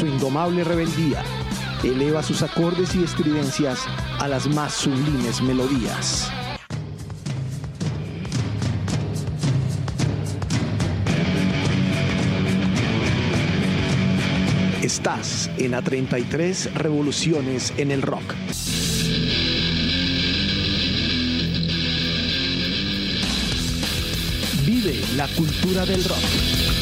su indomable rebeldía, eleva sus acordes y estridencias a las más sublimes melodías. Estás en a 33 revoluciones en el rock. Vive la cultura del rock.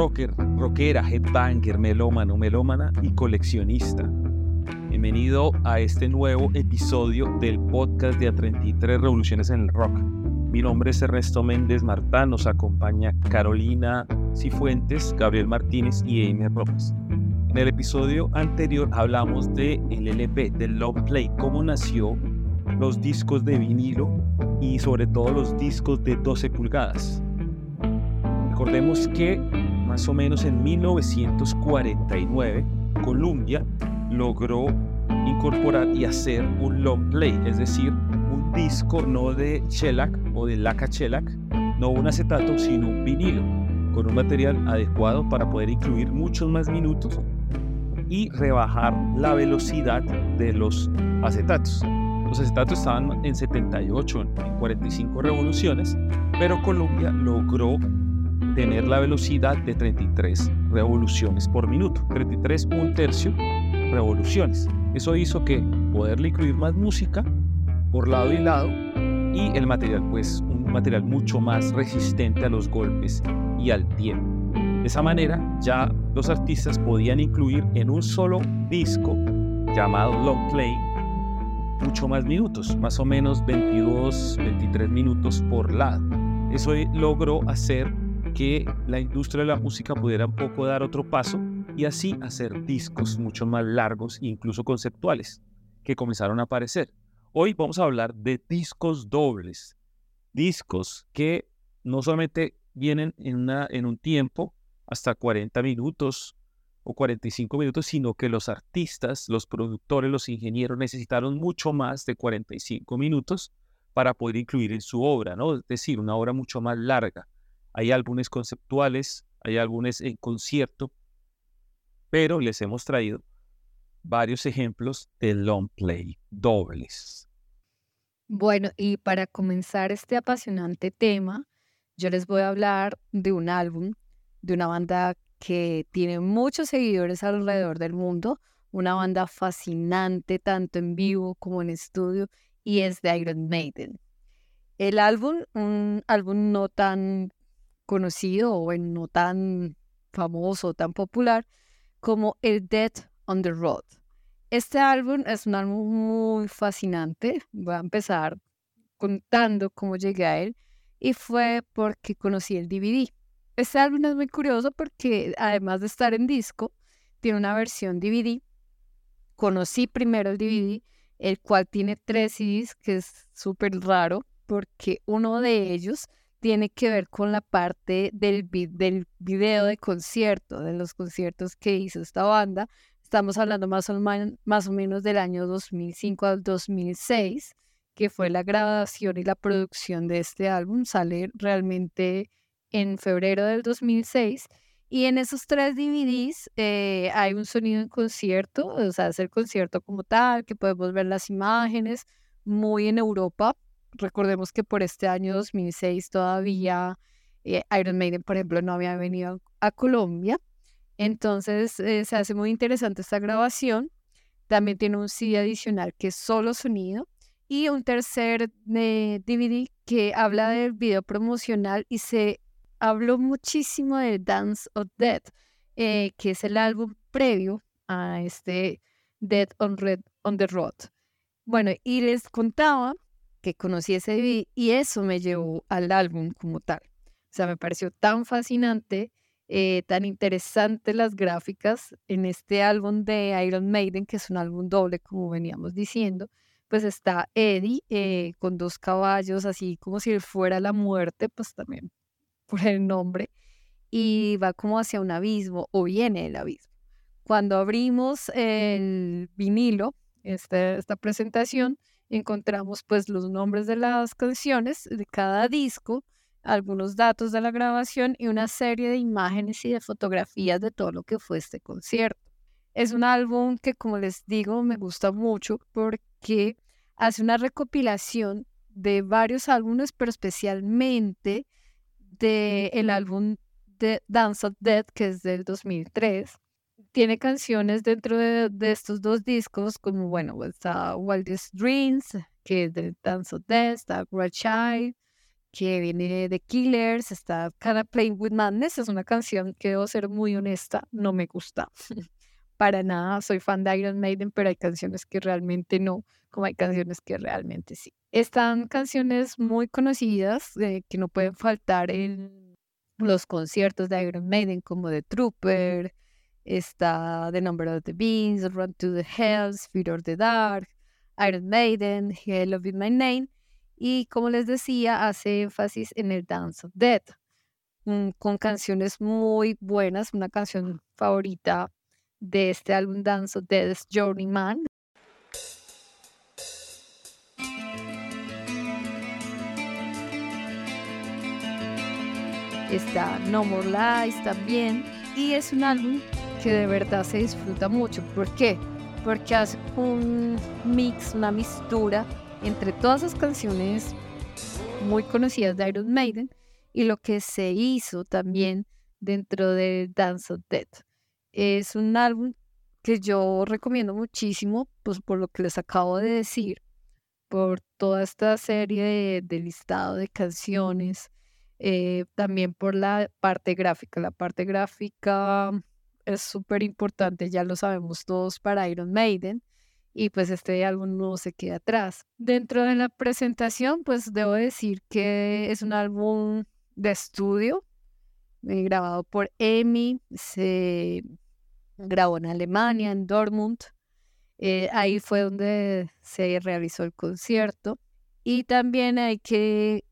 Rocker, rockera, headbanger, melómano, melómana y coleccionista. Bienvenido a este nuevo episodio del podcast de A33 Revoluciones en el Rock. Mi nombre es Ernesto Méndez Martán, nos acompaña Carolina Cifuentes, Gabriel Martínez y Amy Robles. En el episodio anterior hablamos de LP, del long play, cómo nació los discos de vinilo y sobre todo los discos de 12 pulgadas. Recordemos que más o menos en 1949, Columbia logró incorporar y hacer un long play, es decir, un disco no de shellac o de laca shellac, no un acetato, sino un vinilo, con un material adecuado para poder incluir muchos más minutos y rebajar la velocidad de los acetatos. Los acetatos estaban en 78, en 45 revoluciones, pero Columbia logró tener la velocidad de 33 revoluciones por minuto, 33 un tercio revoluciones. Eso hizo que poderle incluir más música por lado y lado y el material pues un material mucho más resistente a los golpes y al tiempo. De esa manera ya los artistas podían incluir en un solo disco llamado long play mucho más minutos, más o menos 22, 23 minutos por lado. Eso logró hacer que la industria de la música pudiera poco dar otro paso y así hacer discos mucho más largos e incluso conceptuales que comenzaron a aparecer. Hoy vamos a hablar de discos dobles, discos que no solamente vienen en, en un tiempo hasta 40 minutos o 45 minutos, sino que los artistas, los productores, los ingenieros necesitaron mucho más de 45 minutos para poder incluir en su obra, ¿no? Es decir, una obra mucho más larga. Hay álbumes conceptuales, hay álbumes en concierto, pero les hemos traído varios ejemplos de long play dobles. Bueno, y para comenzar este apasionante tema, yo les voy a hablar de un álbum de una banda que tiene muchos seguidores alrededor del mundo, una banda fascinante tanto en vivo como en estudio, y es de Iron Maiden. El álbum, un álbum no tan conocido o no tan famoso, tan popular como el Dead on the Road. Este álbum es un álbum muy fascinante. Voy a empezar contando cómo llegué a él y fue porque conocí el DVD. Este álbum es muy curioso porque además de estar en disco, tiene una versión DVD. Conocí primero el DVD, el cual tiene tres CDs, que es súper raro porque uno de ellos tiene que ver con la parte del, del video de concierto, de los conciertos que hizo esta banda. Estamos hablando más o, más o menos del año 2005 al 2006, que fue la grabación y la producción de este álbum. Sale realmente en febrero del 2006. Y en esos tres DVDs eh, hay un sonido en concierto, o sea, es el concierto como tal, que podemos ver las imágenes, muy en Europa, recordemos que por este año 2006 todavía Eh, Iron Maiden, por ejemplo, no había venido a Colombia. Entonces eh, se hace muy interesante esta grabación. También tiene un CD adicional que es solo sonido y un tercer DVD que habla del video promocional y se habló muchísimo de Dance of Death, que es el álbum previo a este Dead on, Red, on the Road. Bueno, y les contaba que conocí ese DVD y eso me llevó al álbum como tal. O sea, me pareció tan fascinante, eh, tan interesante las gráficas en este álbum de Iron Maiden, que es un álbum doble, como veníamos diciendo. Pues está Eddie eh, con dos caballos, así como si fuera la muerte, pues también por el nombre, y va como hacia un abismo o viene el abismo. Cuando abrimos el vinilo, este, esta presentación, encontramos pues los nombres de las canciones de cada disco, algunos datos de la grabación y una serie de imágenes y de fotografías de todo lo que fue este concierto. Es un álbum que, como les digo, me gusta mucho porque hace una recopilación de varios álbumes, pero especialmente del el álbum de Dance of Death, que es del 2003, tiene canciones dentro de, estos dos discos, como, bueno, está Wildest Dreams, que es de Dance of Death, está Great Child, que viene de Killers, está Kinda Playing with Madness, es una canción que debo ser muy honesta, no me gusta. Para nada, soy fan de Iron Maiden, pero hay canciones que realmente no, como hay canciones que realmente sí. Están canciones muy conocidas eh, que no pueden faltar en los conciertos de Iron Maiden, como The Trooper, Está The Number of the Beans, Run to the Hells, Fear of the Dark, Iron Maiden, Hell of My Name. Y como les decía, hace énfasis en el Dance of Death, mm, con canciones muy buenas. Una canción favorita de este álbum Dance of Death es Journeyman. Está No More Lies también. Y es un álbum que de verdad se disfruta mucho. ¿Por qué? Porque hace un mix, una mistura entre todas las canciones muy conocidas de Iron Maiden y lo que se hizo también dentro de Dance of Death. Es un álbum que yo recomiendo muchísimo, pues por lo que les acabo de decir, por toda esta serie de, listado de canciones, eh, también por la parte gráfica. La parte gráfica es súper importante, ya lo sabemos todos para Iron Maiden y pues este álbum no se queda atrás. Dentro de la presentación, pues debo decir que es un álbum de estudio eh, grabado por Emi, se grabó en Alemania, en Dortmund. Eh, ahí fue donde se realizó el concierto. Y también hay que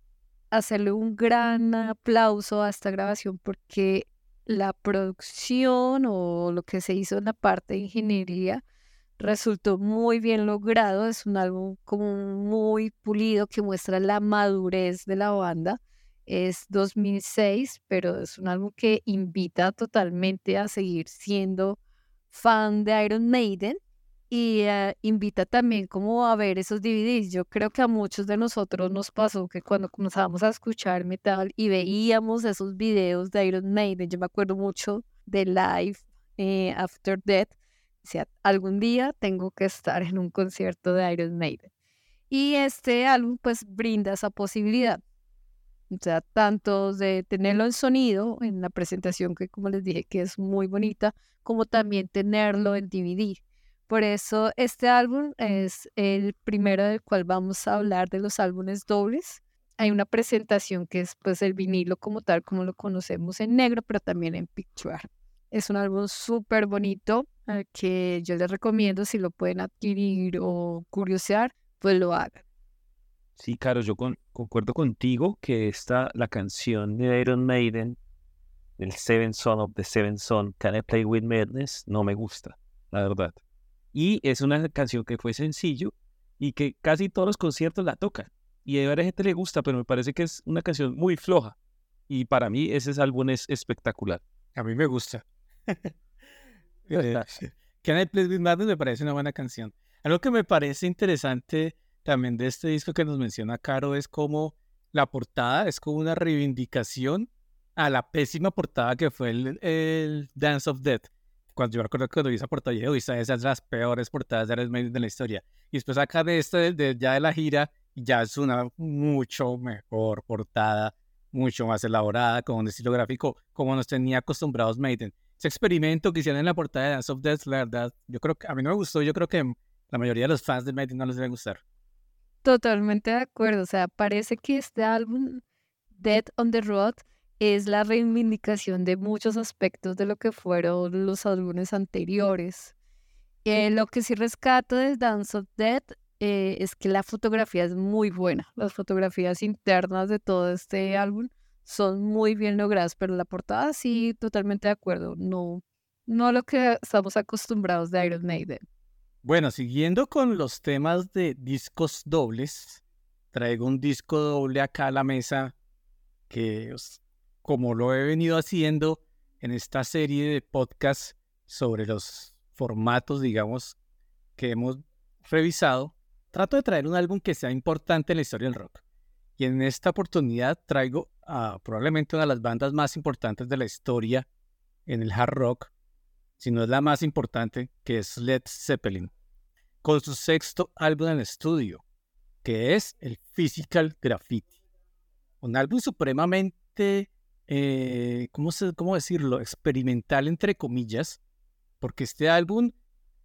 hacerle un gran aplauso a esta grabación porque la producción o lo que se hizo en la parte de ingeniería resultó muy bien logrado. Es un álbum como muy pulido que muestra la madurez de la banda. Es 2006, pero es un álbum que invita totalmente a seguir siendo fan de Iron Maiden y eh, invita también como a ver esos DVDs. Yo creo que a muchos de nosotros nos pasó que cuando comenzamos a escuchar metal y veíamos esos videos de Iron Maiden, yo me acuerdo mucho de Live eh, After Death, decía, algún día tengo que estar en un concierto de Iron Maiden. Y este álbum pues brinda esa posibilidad. O sea, tanto de tenerlo en sonido, en la presentación que como les dije que es muy bonita, como también tenerlo en DVD por eso este álbum es el primero del cual vamos a hablar de los álbumes dobles. Hay una presentación que es pues el vinilo como tal, como lo conocemos en negro, pero también en picture. Es un álbum súper bonito que yo les recomiendo si lo pueden adquirir o curiosear, pues lo hagan. Sí, Caro, yo concuerdo contigo que esta, la canción de Iron Maiden, el Seven Son of the Seven Son, Can I Play With Madness, no me gusta, la verdad. Y es una canción que fue sencillo y que casi todos los conciertos la tocan. Y a varias gente le gusta, pero me parece que es una canción muy floja. Y para mí ese álbum es espectacular. A mí me gusta. Can I Play With Madness me parece una buena canción. Algo que me parece interesante también de este disco que nos menciona Caro es como la portada es como una reivindicación a la pésima portada que fue el, el Dance of Death. Cuando yo recuerdo cuando vi esa portada, dije, esa es las peores portadas de Iron Maiden de la historia. Y después acá de este, de, ya de la gira, ya es una mucho mejor portada, mucho más elaborada, con un estilo gráfico como nos tenía acostumbrados Maiden. Ese experimento que hicieron en la portada de Dance of Death, la verdad, yo creo que a mí no me gustó, yo creo que la mayoría de los fans de Maiden no les debe gustar. Totalmente de acuerdo, o sea, parece que este álbum, Dead on the Road, es la reivindicación de muchos aspectos de lo que fueron los álbumes anteriores. Eh, lo que sí rescato de Dance of Death eh, es que la fotografía es muy buena. Las fotografías internas de todo este álbum son muy bien logradas, pero la portada sí, totalmente de acuerdo. No, no lo que estamos acostumbrados de Iron Maiden. Bueno, siguiendo con los temas de discos dobles, traigo un disco doble acá a la mesa que, como lo he venido haciendo en esta serie de podcasts sobre los formatos, digamos, que hemos revisado, trato de traer un álbum que sea importante en la historia del rock. Y en esta oportunidad traigo a probablemente una de las bandas más importantes de la historia en el hard rock, si no es la más importante, que es Led Zeppelin, con su sexto álbum en estudio, que es el Physical Graffiti. Un álbum supremamente, eh, ¿cómo, ¿cómo decirlo?, experimental entre comillas, porque este álbum,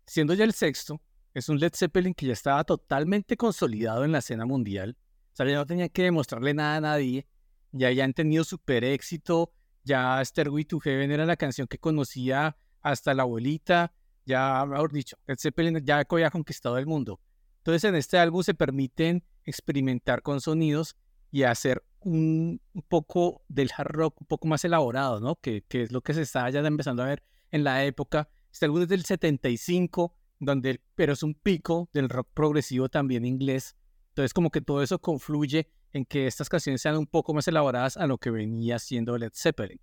siendo ya el sexto, es un Led Zeppelin que ya estaba totalmente consolidado en la escena mundial. O sea, ya no tenía que demostrarle nada a nadie. Ya habían tenido super éxito. Ya Stairway to Heaven era la canción que conocía hasta la abuelita. Ya, mejor dicho, Led Zeppelin ya había conquistado el mundo. Entonces, en este álbum se permiten experimentar con sonidos y hacer un, poco del hard rock un poco más elaborado, ¿no? Que, es lo que se está ya empezando a ver en la época. Este álbum es del 75 donde, pero es un pico del rock progresivo también inglés. Entonces como que todo eso confluye en que estas canciones sean un poco más elaboradas a lo que venía siendo Led Zeppelin.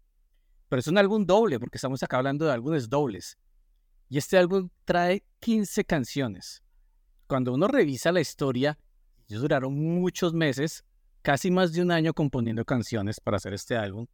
Pero es un álbum doble, porque estamos acá hablando de álbumes dobles. Y este álbum trae 15 canciones. Cuando uno revisa la historia, ellos duraron muchos meses, casi más de un año componiendo canciones para hacer este álbum.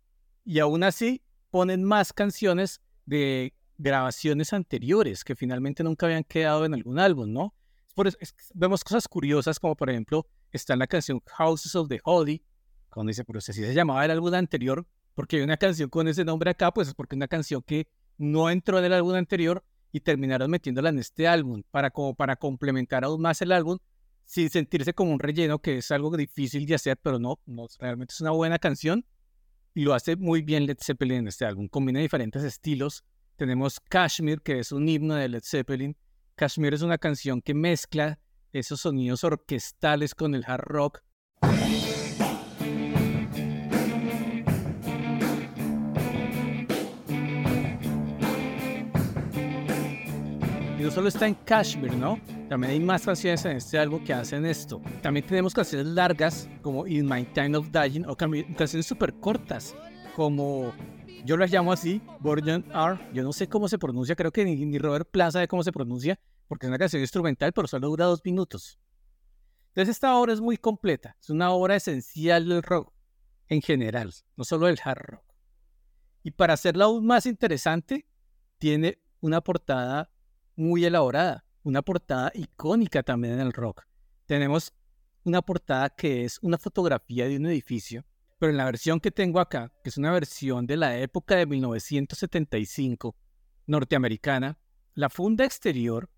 Y aún así ponen más canciones de grabaciones anteriores que finalmente nunca habían quedado en algún álbum, ¿no? Por eso, vemos cosas curiosas como por ejemplo está en la canción Houses of the Holy, cuando dice, pero si se llamaba el álbum anterior, porque hay una canción con ese nombre acá, pues es porque es una canción que no entró en el álbum anterior y terminaron metiéndola en este álbum para, como para complementar aún más el álbum sin sentirse como un relleno, que es algo difícil de hacer, pero no, no realmente es una buena canción y lo hace muy bien Led Zeppelin en este álbum. Combina diferentes estilos, tenemos Kashmir, que es un himno de Led Zeppelin. Kashmir es una canción que mezcla esos sonidos orquestales con el hard rock. Y no solo está en Kashmir, ¿no? También hay más canciones en este álbum que hacen esto. También tenemos canciones largas como In My Time of Dying o canciones súper cortas como yo las llamo así, Borjan R. Yo no sé cómo se pronuncia, creo que ni, Robert Plaza sabe cómo se pronuncia, porque es una canción instrumental, pero solo dura dos minutos. Entonces esta obra es muy completa, es una obra esencial del rock en general, no solo del hard rock. Y para hacerla aún más interesante, tiene una portada muy elaborada, una portada icónica también en el rock. Tenemos una portada que es una fotografía de un edificio pero en la versión que tengo acá, que es una versión de la época de 1975 norteamericana, la funda exterior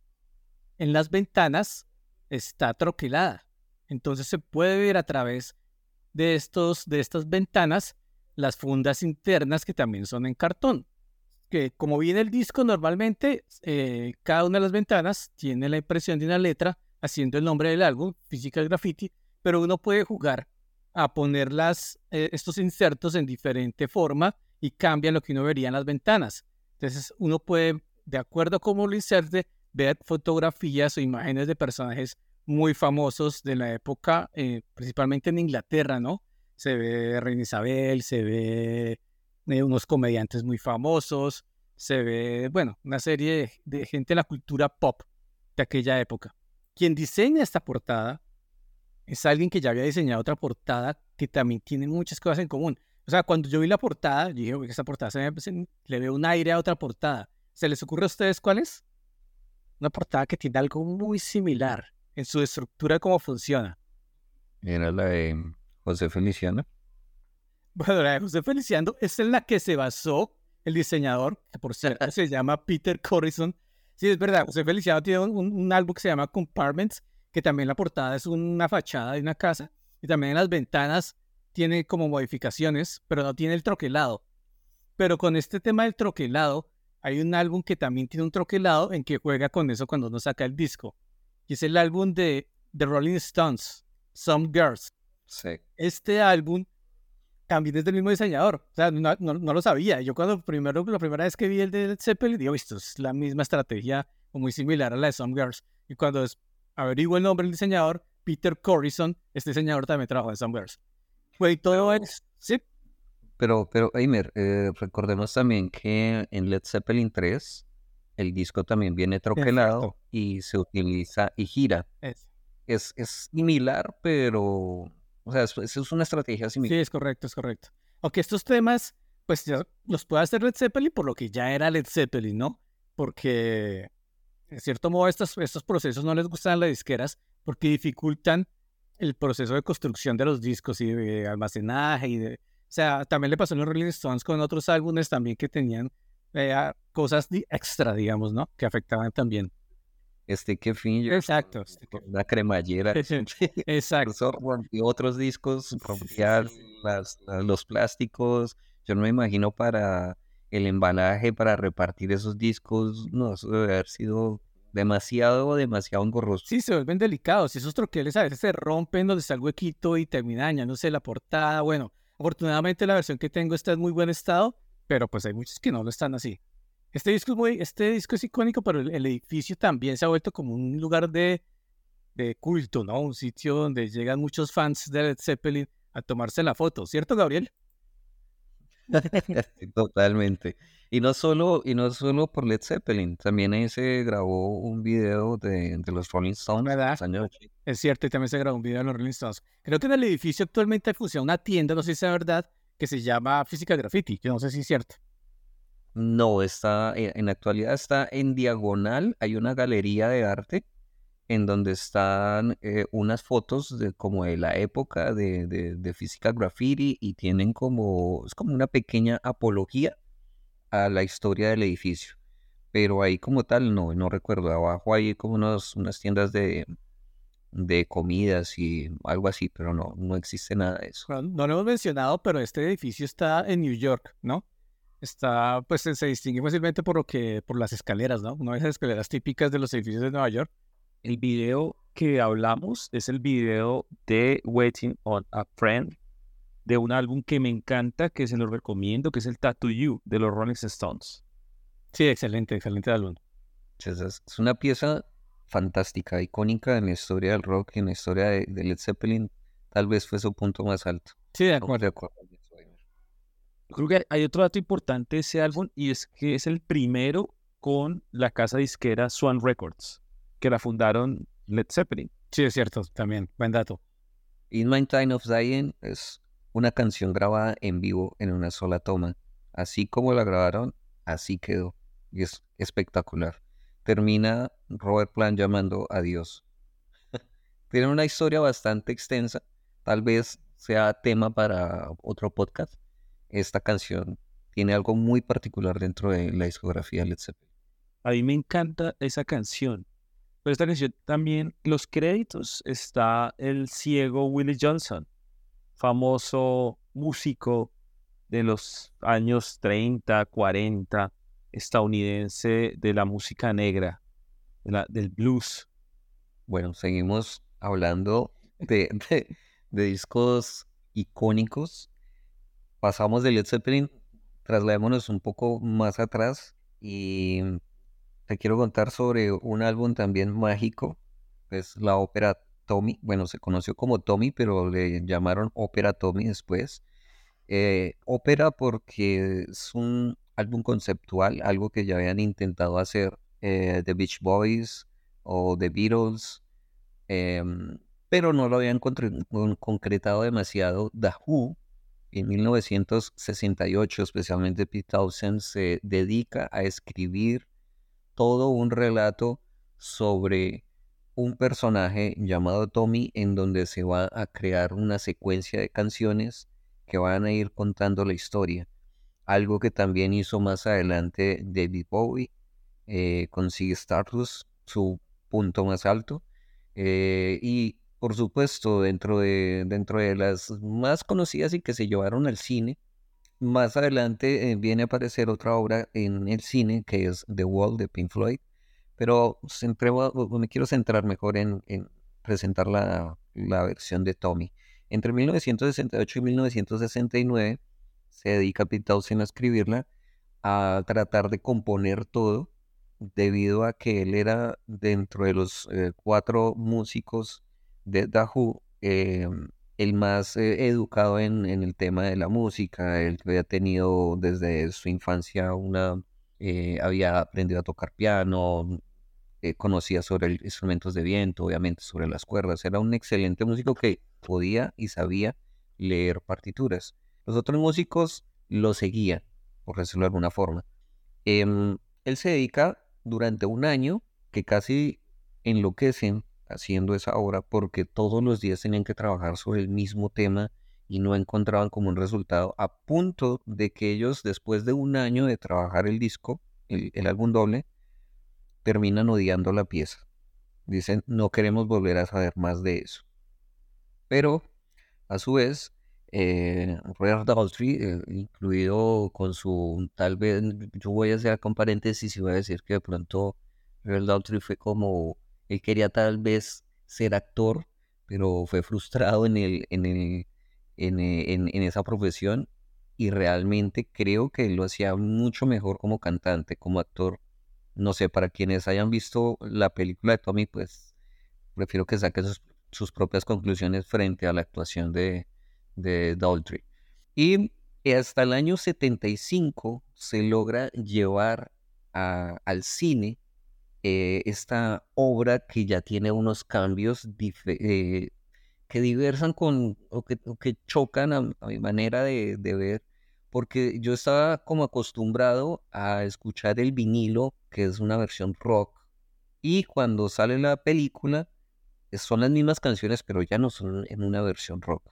en las ventanas está troquelada. Entonces se puede ver a través de, estos, de estas ventanas las fundas internas que también son en cartón. Que como viene el disco normalmente, eh, cada una de las ventanas tiene la impresión de una letra haciendo el nombre del álbum, Physical Graffiti, pero uno puede jugar a poner eh, estos insertos en diferente forma y cambian lo que uno vería en las ventanas. Entonces uno puede, de acuerdo a cómo lo inserte, ver fotografías o imágenes de personajes muy famosos de la época, eh, principalmente en Inglaterra, ¿no? Se ve Reina Isabel, se ve eh, unos comediantes muy famosos, se ve, bueno, una serie de gente de la cultura pop de aquella época. Quien diseña esta portada es alguien que ya había diseñado otra portada que también tiene muchas cosas en común. O sea, cuando yo vi la portada, dije, uy, esta portada se me, le veo un aire a otra portada. ¿Se les ocurre a ustedes cuál es? Una portada que tiene algo muy similar en su estructura, cómo funciona. Era la de José Feliciano. Bueno, la de José Feliciano es en la que se basó el diseñador, que por cierto se llama Peter Corrison. Sí, es verdad, José Feliciano tiene un, un álbum que se llama Compartments, que también la portada es una fachada de una casa, y también en las ventanas tiene como modificaciones, pero no tiene el troquelado. Pero con este tema del troquelado, hay un álbum que también tiene un troquelado en que juega con eso cuando uno saca el disco. Y es el álbum de The Rolling Stones, Some Girls. Sí. Este álbum también es del mismo diseñador. O sea, no, no, no lo sabía. Yo cuando primero, la primera vez que vi el de Led Zeppelin, digo, esto es la misma estrategia o muy similar a la de Some Girls. Y cuando averiguo el nombre del diseñador, Peter Corrison, este diseñador también trabajó en Some Girls. Y todo es... Sí. Pero, pero, Eimer, eh, recordemos también que en Led Zeppelin 3 el disco también viene troquelado Exacto. y se utiliza y gira. Es. Es, es similar, pero, o sea, es, es una estrategia Sí, similar. es correcto, es correcto. Aunque estos temas, pues ya los puede hacer Led Zeppelin por lo que ya era Led Zeppelin, ¿no? Porque, en cierto modo, estos, estos procesos no les gustan las disqueras porque dificultan el proceso de construcción de los discos y de almacenaje y de... O sea, también le pasó a los Rolling Stones con otros álbumes también que tenían eh, cosas extra, digamos, ¿no? Que afectaban también. Este que fin, Exacto. una cremallera. Exacto. Otros discos, rompía las, la- los plásticos. Yo no me imagino para el embalaje, para repartir esos discos. No, eso debe haber sido demasiado, demasiado engorroso. Sí, se vuelven delicados. Y esos troqueles a veces se rompen donde está el huequito y termina dañándose la portada. Bueno, afortunadamente la versión que tengo está en muy buen estado, pero pues hay muchos que no lo están así. Este disco es muy, este disco es icónico, pero el, el edificio también se ha vuelto como un lugar de, de culto, ¿no? Un sitio donde llegan muchos fans de Led Zeppelin a tomarse la foto, ¿cierto, Gabriel? Totalmente. Y no solo, y no solo por Led Zeppelin, también ahí se grabó un video de, de los Rolling Stones ¿Verdad? años 80. Es cierto, y también se grabó un video de los Rolling Stones. Creo que en el edificio actualmente funciona una tienda, no sé si es verdad, que se llama Física Graffiti, yo no sé si es cierto. No, está, eh, en la actualidad está en diagonal, hay una galería de arte en donde están eh, unas fotos de como de la época de, de, de física graffiti y tienen como, es como una pequeña apología a la historia del edificio. Pero ahí como tal, no, no recuerdo. Abajo hay como unos, unas tiendas de, de comidas y algo así, pero no, no existe nada de eso. No lo hemos mencionado, pero este edificio está en New York, ¿no? Está, pues se distingue fácilmente por lo que, por las escaleras, ¿no? Una de esas escaleras típicas de los edificios de Nueva York. El video que hablamos es el video de Waiting on a Friend, de un álbum que me encanta, que se lo recomiendo, que es el Tattoo You de los Rolling Stones. Sí, excelente, excelente álbum. Es una pieza fantástica, icónica en la historia del rock y en la historia de, de Led Zeppelin. Tal vez fue su punto más alto. Sí, de acuerdo. de. Creo que hay otro dato importante de ese álbum y es que es el primero con la casa disquera Swan Records, que la fundaron Led Zeppelin. Sí, es cierto, también, buen dato. In My Time of Dying es una canción grabada en vivo en una sola toma. Así como la grabaron, así quedó. Y es espectacular. Termina Robert Plant llamando a Dios. Tiene una historia bastante extensa. Tal vez sea tema para otro podcast. Esta canción tiene algo muy particular dentro de la discografía de Led Zeppelin. A mí me encanta esa canción. Pero esta canción también, los créditos, está el ciego Willie Johnson, famoso músico de los años 30, 40, estadounidense de la música negra, de la- del blues. Bueno, seguimos hablando de, de- de discos icónicos. Pasamos de Led Zeppelin, trasladémonos un poco más atrás y te quiero contar sobre un álbum también mágico, es la ópera Tommy. Bueno, se conoció como Tommy, pero le llamaron ópera Tommy después. Eh, ópera porque es un álbum conceptual, algo que ya habían intentado hacer eh, The Beach Boys o The Beatles, em, pero no lo habían concretado demasiado The Who, En 1968, especialmente Pete Townsend se dedica a escribir todo un relato sobre un personaje llamado Tommy en donde se va a crear una secuencia de canciones que van a ir contando la historia. Algo que también hizo más adelante David Bowie eh, con Sig Stardust, su punto más alto. Eh, y por supuesto, dentro de, dentro de las más conocidas y que se llevaron al cine, más adelante eh, viene a aparecer otra obra en el cine que es The Wall de Pink Floyd, pero me quiero centrar mejor en, presentar la, versión de Tommy. Entre 1968 y 1969 se dedica Townsend a escribirla, a tratar de componer todo, debido a que él era dentro de los eh, cuatro músicos de Dahu, em, el más eh, educado en, el tema de la música, él había tenido desde su infancia una, eh, había aprendido a tocar piano, eh, conocía sobre instrumentos de viento, obviamente sobre las cuerdas, era un excelente músico que podía y sabía leer partituras. Los otros músicos lo seguían, por decirlo de alguna forma. Em, él se dedica durante un año que casi enloquecen haciendo esa obra porque todos los días tenían que trabajar sobre el mismo tema y no encontraban como un resultado, a punto de que ellos después de un año de trabajar el disco, el, álbum doble, terminan odiando la pieza. Dicen, no queremos volver a saber más de eso. Pero, a su vez, eh, Daltrey, eh, incluido con su, tal vez, yo voy a hacer con paréntesis y voy a decir que de pronto Royal Daltrey fue como él quería tal vez ser actor, pero fue frustrado en, eh, esa profesión y realmente creo que lo hacía mucho mejor como cantante, como actor. No sé, para quienes hayan visto la película de Tommy, pues prefiero que saquen sus, propias conclusiones frente a la actuación de, de Daltrey. Y hasta el año 75 se logra llevar al cine eh, esta obra que ya tiene unos cambios eh, que diversan con o que, chocan a, mi manera de, ver, porque yo estaba como acostumbrado a escuchar el vinilo, que es una versión rock, y cuando sale la película son las mismas canciones, pero ya no son en una versión rock.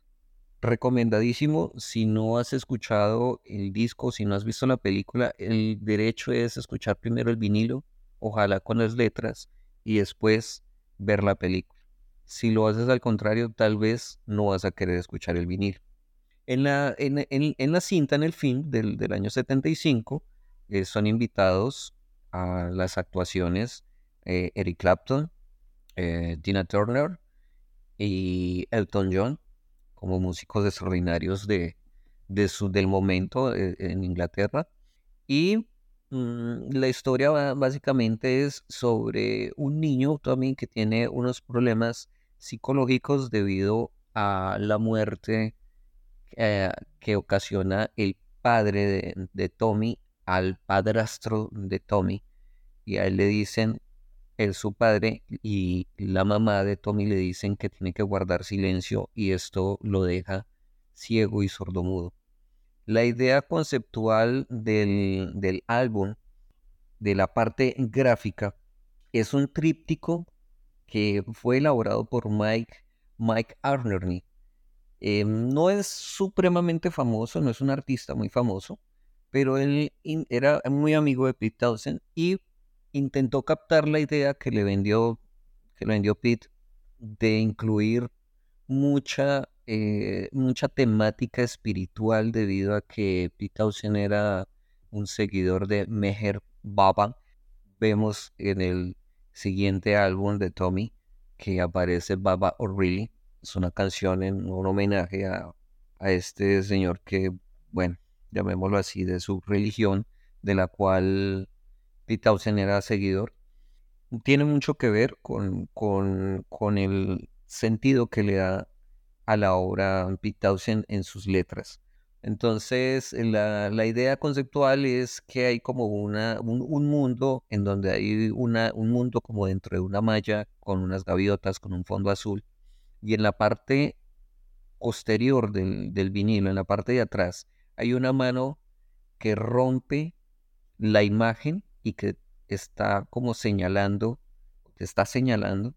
Recomendadísimo, si no has escuchado el disco, si no has visto la película, el derecho es escuchar primero el vinilo ojalá con las letras, y después ver la película. Si lo haces al contrario, tal vez no vas a querer escuchar el vinil. En la, en, la cinta, en el film del, año 75, eh, son invitados a las actuaciones eh, Eric Clapton, eh, Tina Turner y Elton John como músicos extraordinarios de, de su, del momento en Inglaterra. Y la historia básicamente es sobre un niño también que tiene unos problemas psicológicos debido a la muerte eh, que ocasiona el padre de, Tommy al padrastro de Tommy. Y a él le dicen, él su padre y la mamá de Tommy le dicen que tiene que guardar silencio y esto lo deja ciego y sordomudo. La idea conceptual del, álbum, de la parte gráfica, es un tríptico que fue elaborado por Mike, Mike Arnerny. Eh, no es supremamente famoso, no es un artista muy famoso, pero él era muy amigo de Pete Townsend y intentó captar la idea que le vendió, que le vendió Pete de incluir mucha eh, mucha temática espiritual debido a que Pete era un seguidor de Meher Baba. Vemos en el siguiente álbum de Tommy que aparece Baba O'Reilly. Es una canción en un homenaje a, este señor que, bueno, llamémoslo así, de su religión, de la cual Pete era seguidor. Tiene mucho que ver con, con, con el sentido que le da a la obra Pete en sus letras. Entonces, la, idea conceptual es que hay como una, un, mundo en donde hay una, un mundo como dentro de una malla con unas gaviotas, con un fondo azul. Y en la parte posterior del, del vinilo, en la parte de atrás, hay una mano que rompe la imagen y que está como señalando, te está señalando.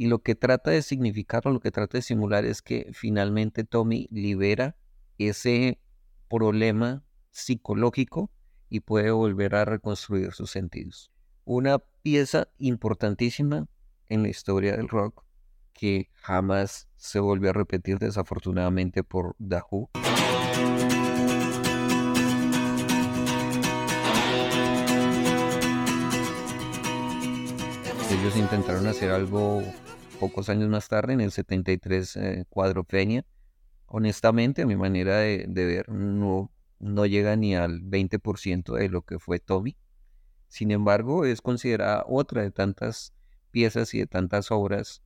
Y lo que trata de significar o lo que trata de simular es que finalmente Tommy libera ese problema psicológico y puede volver a reconstruir sus sentidos. Una pieza importantísima en la historia del rock que jamás se volvió a repetir desafortunadamente por Who. Ellos intentaron hacer algo pocos años más tarde, en el 73, eh, Cuadropenia. Honestamente, a mi manera de, de ver, no, no llega ni al 20% de lo que fue Tommy. Sin embargo, es considerada otra de tantas piezas y de tantas obras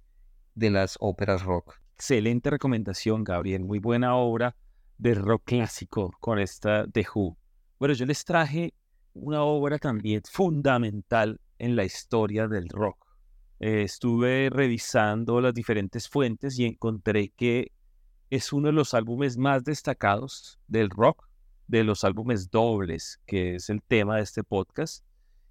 de las óperas rock. Excelente recomendación, Gabriel. Muy buena obra de rock clásico con esta de Who. Bueno, yo les traje una obra también fundamental en la historia del rock. Eh, estuve revisando las diferentes fuentes y encontré que es uno de los álbumes más destacados del rock, de los álbumes dobles, que es el tema de este podcast.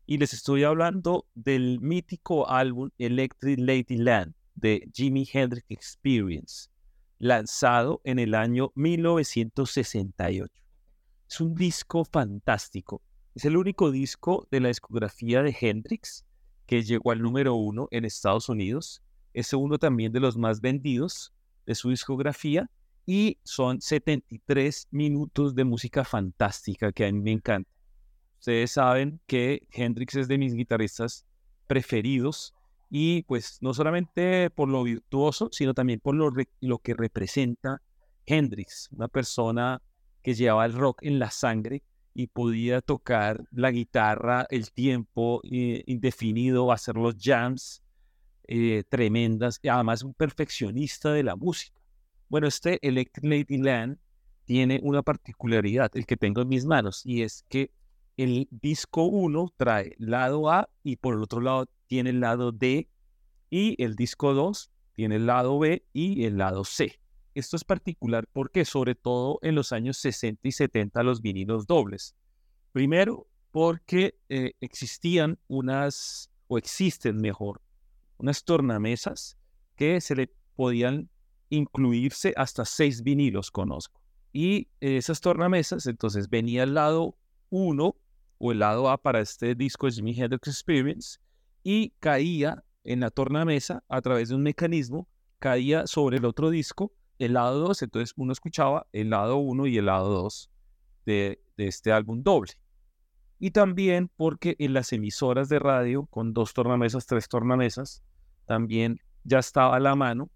Y les estoy hablando del mítico álbum Electric Ladyland de Jimi Hendrix Experience, lanzado en el año 1968. Es un disco fantástico. Es el único disco de la discografía de Hendrix que llegó al número uno en Estados Unidos. Es uno también de los más vendidos de su discografía y son 73 minutos de música fantástica que a mí me encanta. Ustedes saben que Hendrix es de mis guitarristas preferidos y pues no solamente por lo virtuoso, sino también por lo, lo que representa Hendrix, una persona que llevaba el rock en la sangre y podía tocar la guitarra el tiempo eh, indefinido, hacer los jams eh, tremendas, y además un perfeccionista de la música. Bueno, este Electric Ladyland tiene una particularidad, el que tengo en mis manos, y es que el disco 1 trae lado A y por el otro lado tiene el lado D, y el disco 2 tiene el lado B y el lado C. Esto es particular porque sobre todo en los años 60 y 70 los vinilos dobles. Primero, porque eh, existían unas, o existen mejor, unas tornamesas que se le podían incluirse hasta seis vinilos, conozco. Y esas tornamesas, entonces venía el lado 1 o el lado A para este disco Jimi Hendrix Experience y caía en la tornamesa a través de un mecanismo, caía sobre el otro disco el lado 2, entonces uno escuchaba el lado 1 y el lado 2 de, este álbum doble. Y también porque en las emisoras de radio, con dos tornamesas, tres tornamesas, también ya estaba a la mano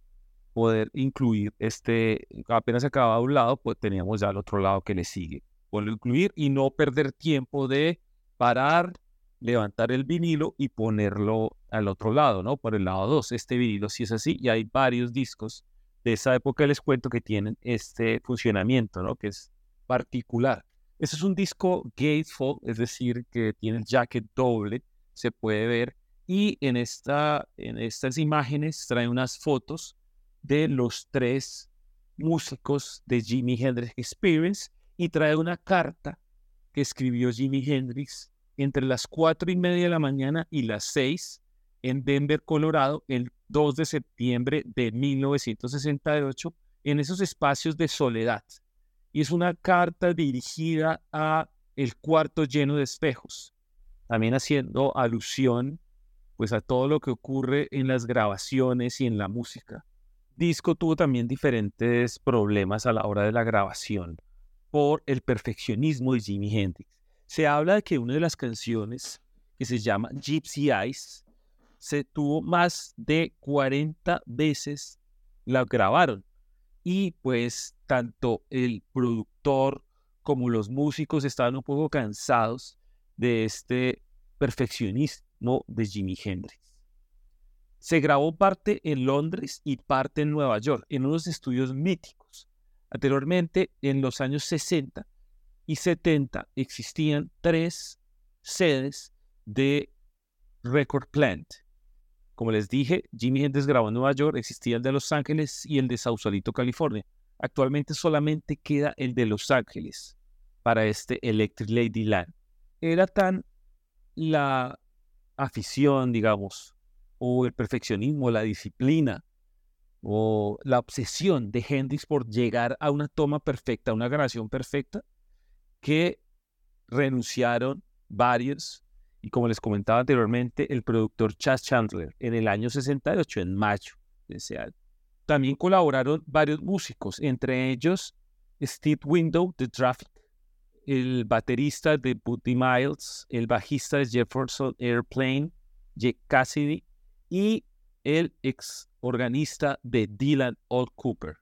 poder incluir este, apenas se acababa un lado, pues teníamos ya el otro lado que le sigue. Poderlo incluir y no perder tiempo de parar, levantar el vinilo y ponerlo al otro lado, ¿no? Por el lado 2. Este vinilo sí es así y hay varios discos de esa época les cuento que tienen este funcionamiento, ¿no? Que es particular. Este es un disco gatefold, es decir, que tiene el jacket doble, se puede ver. Y en, esta, en estas imágenes trae unas fotos de los tres músicos de Jimi Hendrix Experience y trae una carta que escribió Jimi Hendrix entre las cuatro y media de la mañana y las seis en Denver, Colorado, el 2 de septiembre de 1968, en esos espacios de soledad. Y es una carta dirigida a el cuarto lleno de espejos, también haciendo alusión pues a todo lo que ocurre en las grabaciones y en la música. Disco tuvo también diferentes problemas a la hora de la grabación por el perfeccionismo de Jimi Hendrix. Se habla de que una de las canciones que se llama Gypsy Eyes se tuvo más de 40 veces la grabaron. Y pues tanto el productor como los músicos estaban un poco cansados de este perfeccionismo de Jimi Hendrix. Se grabó parte en Londres y parte en Nueva York, en unos estudios míticos. Anteriormente, en los años 60 y 70, existían tres sedes de Record Plant Como les dije, Jimi Hendrix grabó en Nueva York, existía el de Los Ángeles y el de Sausalito, California. Actualmente solamente queda el de Los Ángeles para este Electric Ladyland. Era tan la afición, digamos, o el perfeccionismo, la disciplina, o la obsesión de Hendrix por llegar a una toma perfecta, a una grabación perfecta, que renunciaron varios y como les comentaba anteriormente, el productor Chas Chandler en el año 68, en mayo de ese año. También colaboraron varios músicos, entre ellos Steve Window de Traffic, el baterista de Buddy Miles, el bajista de Jefferson Airplane, Jake Cassidy y el ex organista de Dylan Old Cooper.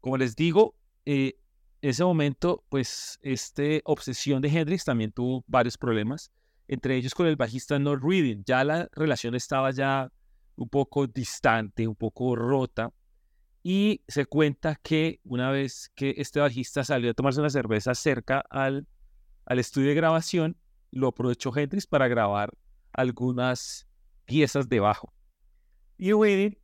Como les digo, eh, ese momento, pues, esta obsesión de Hendrix también tuvo varios problemas entre ellos con el bajista North Reading. Ya la relación estaba ya un poco distante, un poco rota. Y se cuenta que una vez que este bajista salió a tomarse una cerveza cerca al, al estudio de grabación, lo aprovechó Hendrix para grabar algunas piezas de bajo. Y Reading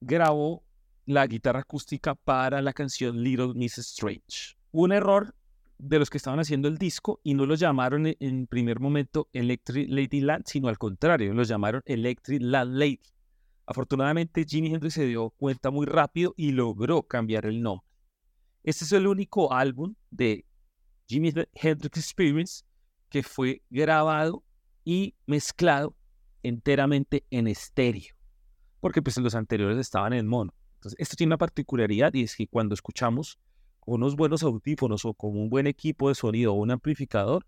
grabó la guitarra acústica para la canción Little Miss Strange. Un error de los que estaban haciendo el disco y no lo llamaron e, en, primer momento Electric Ladyland, sino al contrario, lo llamaron Electric Land Lady. Afortunadamente, Jimi Hendrix se dio cuenta muy rápido y logró cambiar el nombre. Este es el único álbum de Jimi Hendrix Experience que fue grabado y mezclado enteramente en estéreo, porque pues los anteriores estaban en mono. Entonces, esto tiene una particularidad y es que cuando escuchamos unos buenos audífonos o con un buen equipo de sonido o un amplificador,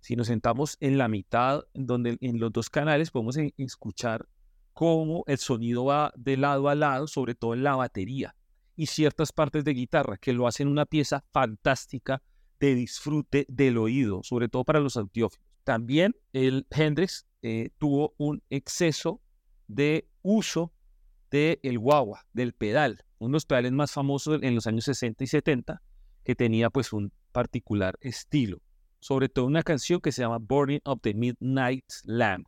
si nos sentamos en la mitad, donde en los dos canales podemos escuchar cómo el sonido va de lado a lado, sobre todo en la batería y ciertas partes de guitarra, que lo hacen una pieza fantástica de disfrute del oído, sobre todo para los audiófilos. También el Hendrix eh, tuvo un exceso de uso del el guagua, del pedal uno de los pedales más famosos en los años 60 y 70, que tenía pues un particular estilo. Sobre todo una canción que se llama Burning of the Midnight Lamp.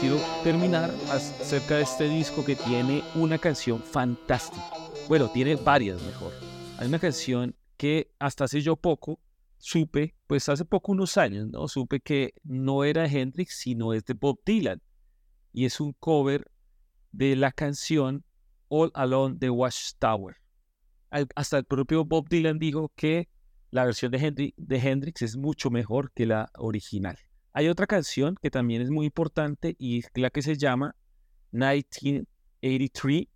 Quiero terminar acerca de este disco que tiene una canción fantástica. Bueno, tiene varias mejor. Hay una canción que hasta hace yo poco supe, pues hace poco unos años, ¿no? Supe que no era Hendrix, sino es de Bob Dylan. Y es un cover de la canción All Alone de Watchtower. Hasta el propio Bob Dylan dijo que la versión de, de Hendrix es mucho mejor que la original. Hay otra canción que también es muy importante y es la que se llama 1983,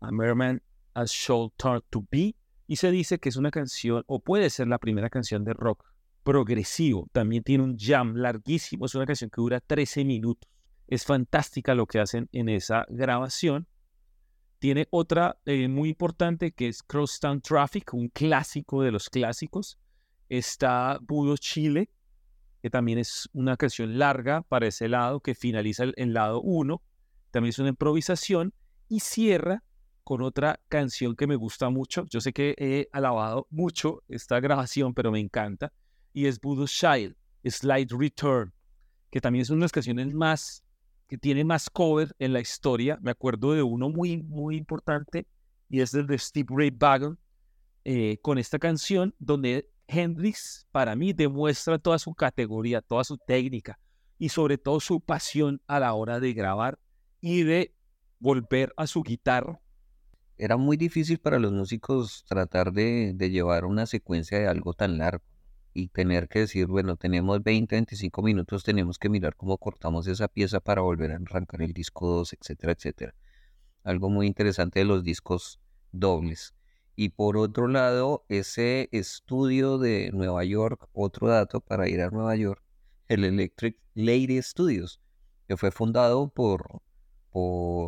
A Merman as Should Turn to Be, y se dice que es una canción, o puede ser la primera canción de rock progresivo. También tiene un jam larguísimo, es una canción que dura 13 minutos. Es fantástica lo que hacen en esa grabación. Tiene otra eh, muy importante que es Crosstown Traffic, un clásico de los clásicos. Está Budo Chile, que también es una canción larga para ese lado, que finaliza el, el lado 1. También es una improvisación y cierra con otra canción que me gusta mucho. Yo sé que he alabado mucho esta grabación, pero me encanta. Y es Voodoo Child, Slide Return, que también es una de las canciones más, que tiene más cover en la historia. Me acuerdo de uno muy, muy importante, y es el de Steve Ray Vaughan, eh, con esta canción, donde Hendrix, para mí, demuestra toda su categoría, toda su técnica, y sobre todo su pasión a la hora de grabar y de volver a su guitarra era muy difícil para los músicos tratar de, llevar una secuencia de algo tan largo y tener que decir, bueno, tenemos 20, 25 minutos, tenemos que mirar cómo cortamos esa pieza para volver a arrancar el disco 2, etcétera, etcétera. Algo muy interesante de los discos dobles. Y por otro lado, ese estudio de Nueva York, otro dato para ir a Nueva York, el Electric Lady Studios, que fue fundado por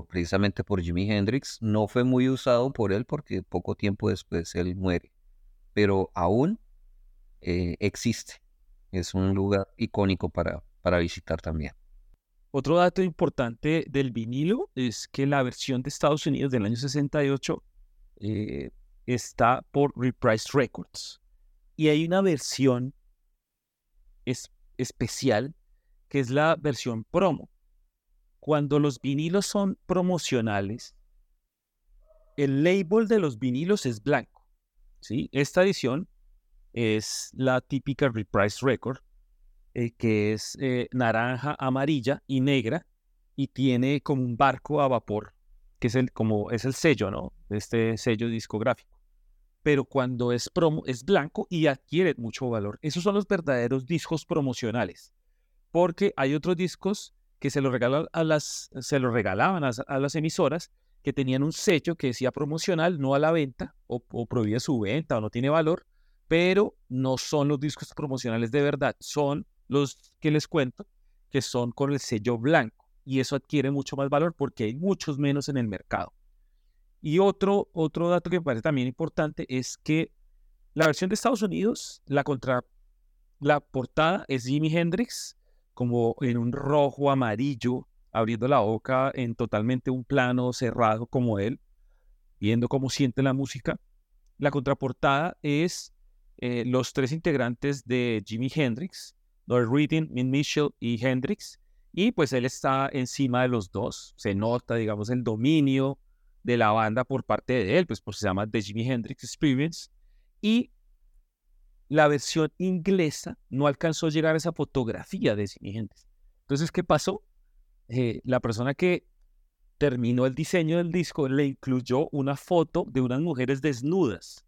precisamente por Jimi Hendrix. No fue muy usado por él porque poco tiempo después él muere, pero aún eh, existe. Es un lugar icónico para, para visitar también. Otro dato importante del vinilo es que la versión de Estados Unidos del año 68 eh, está por Reprise Records Y hay una versión es, especial que es la versión promo. Cuando los vinilos son promocionales, el label de los vinilos es blanco. ¿sí? Esta edición es la típica Reprise Record, eh, que es eh, naranja, amarilla y negra, y tiene como un barco a vapor, que es el, como, es el sello, ¿no? Este sello discográfico. Pero cuando es promo, es blanco y adquiere mucho valor. Esos son los verdaderos discos promocionales. Porque hay otros discos que se los regalaban a, las emisoras que tenían un sello que decía promocional, no a la venta, o, o prohibía su venta, o no tiene valor, pero no son los discos promocionales de verdad, son los que les cuento, que son con el sello blanco y eso adquiere mucho más valor porque hay muchos menos en el mercado. Y otro, otro dato que me parece también importante es que la versión de Estados Unidos, la contra la portada es Jimi Hendrix, como en un rojo amarillo, abriendo la boca en totalmente un plano cerrado como él, viendo cómo siente la música. La contraportada es eh, los tres integrantes de Jimi Hendrix, Lord Reading, Min Mitchell y Hendrix, y pues él está encima de los dos. Se nota, digamos, el dominio de la banda por parte de él, pues, pues se llama The Jimi Hendrix Experience. Y la versión inglesa no alcanzó a llegar a esa fotografía de Hendrix. Entonces, ¿qué pasó? Eh, la persona que terminó el diseño del disco le incluyó una foto de unas mujeres desnudas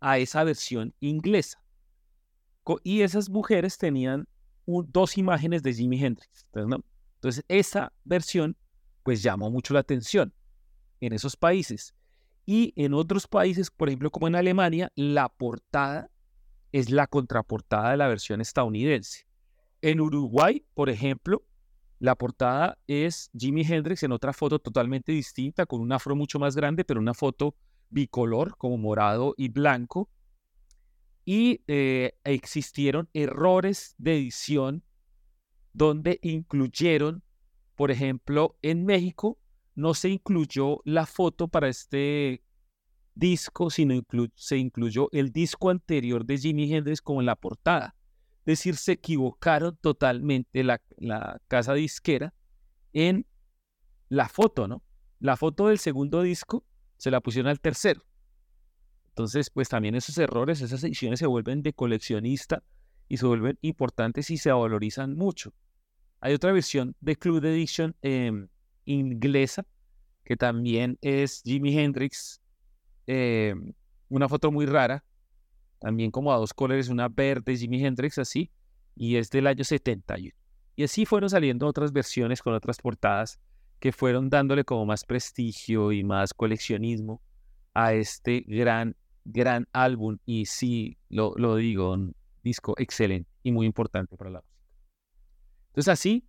a esa versión inglesa. Y esas mujeres tenían dos imágenes de Jimi Hendrix. Entonces, esa versión pues llamó mucho la atención en esos países. Y en otros países, por ejemplo, como en Alemania, la portada es la contraportada de la versión estadounidense. En Uruguay, por ejemplo, la portada es Jimi Hendrix en otra foto totalmente distinta, con un afro mucho más grande, pero una foto bicolor, como morado y blanco, y eh, existieron errores de edición donde incluyeron, por ejemplo, en México no se incluyó la foto para este disco, sino se incluyó el disco anterior de Jimi Hendrix como la portada. Es decir, se equivocaron totalmente la, la casa disquera en la foto, ¿no? La foto del segundo disco se la pusieron al tercero. Entonces, pues también esos errores, esas ediciones se vuelven de coleccionista y se vuelven importantes y se valorizan mucho. Hay otra versión de Club Edition em, inglesa que también es Jimi Hendrix, em, una foto muy rara, también como a dos colores, una verde Jimi Hendrix así, y es del año 71. Y así fueron saliendo otras versiones con otras portadas que fueron dándole como más prestigio y más coleccionismo a este gran gran álbum y sí, lo, lo digo, un disco excelente y muy importante para la música. Entonces así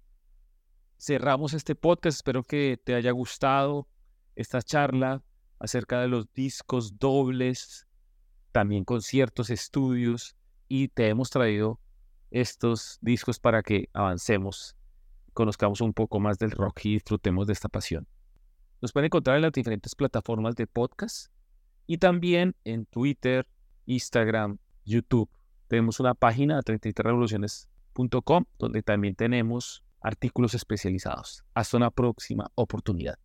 cerramos este podcast. Espero que te haya gustado esta charla acerca de los discos dobles, también con ciertos estudios y te hemos traído estos discos para que avancemos, conozcamos un poco más del rock y disfrutemos de esta pasión. Nos pueden encontrar en las diferentes plataformas de podcast y también en Twitter, Instagram, YouTube. Tenemos una página 33revoluciones.com donde también tenemos artículos especializados. Hasta una próxima oportunidad.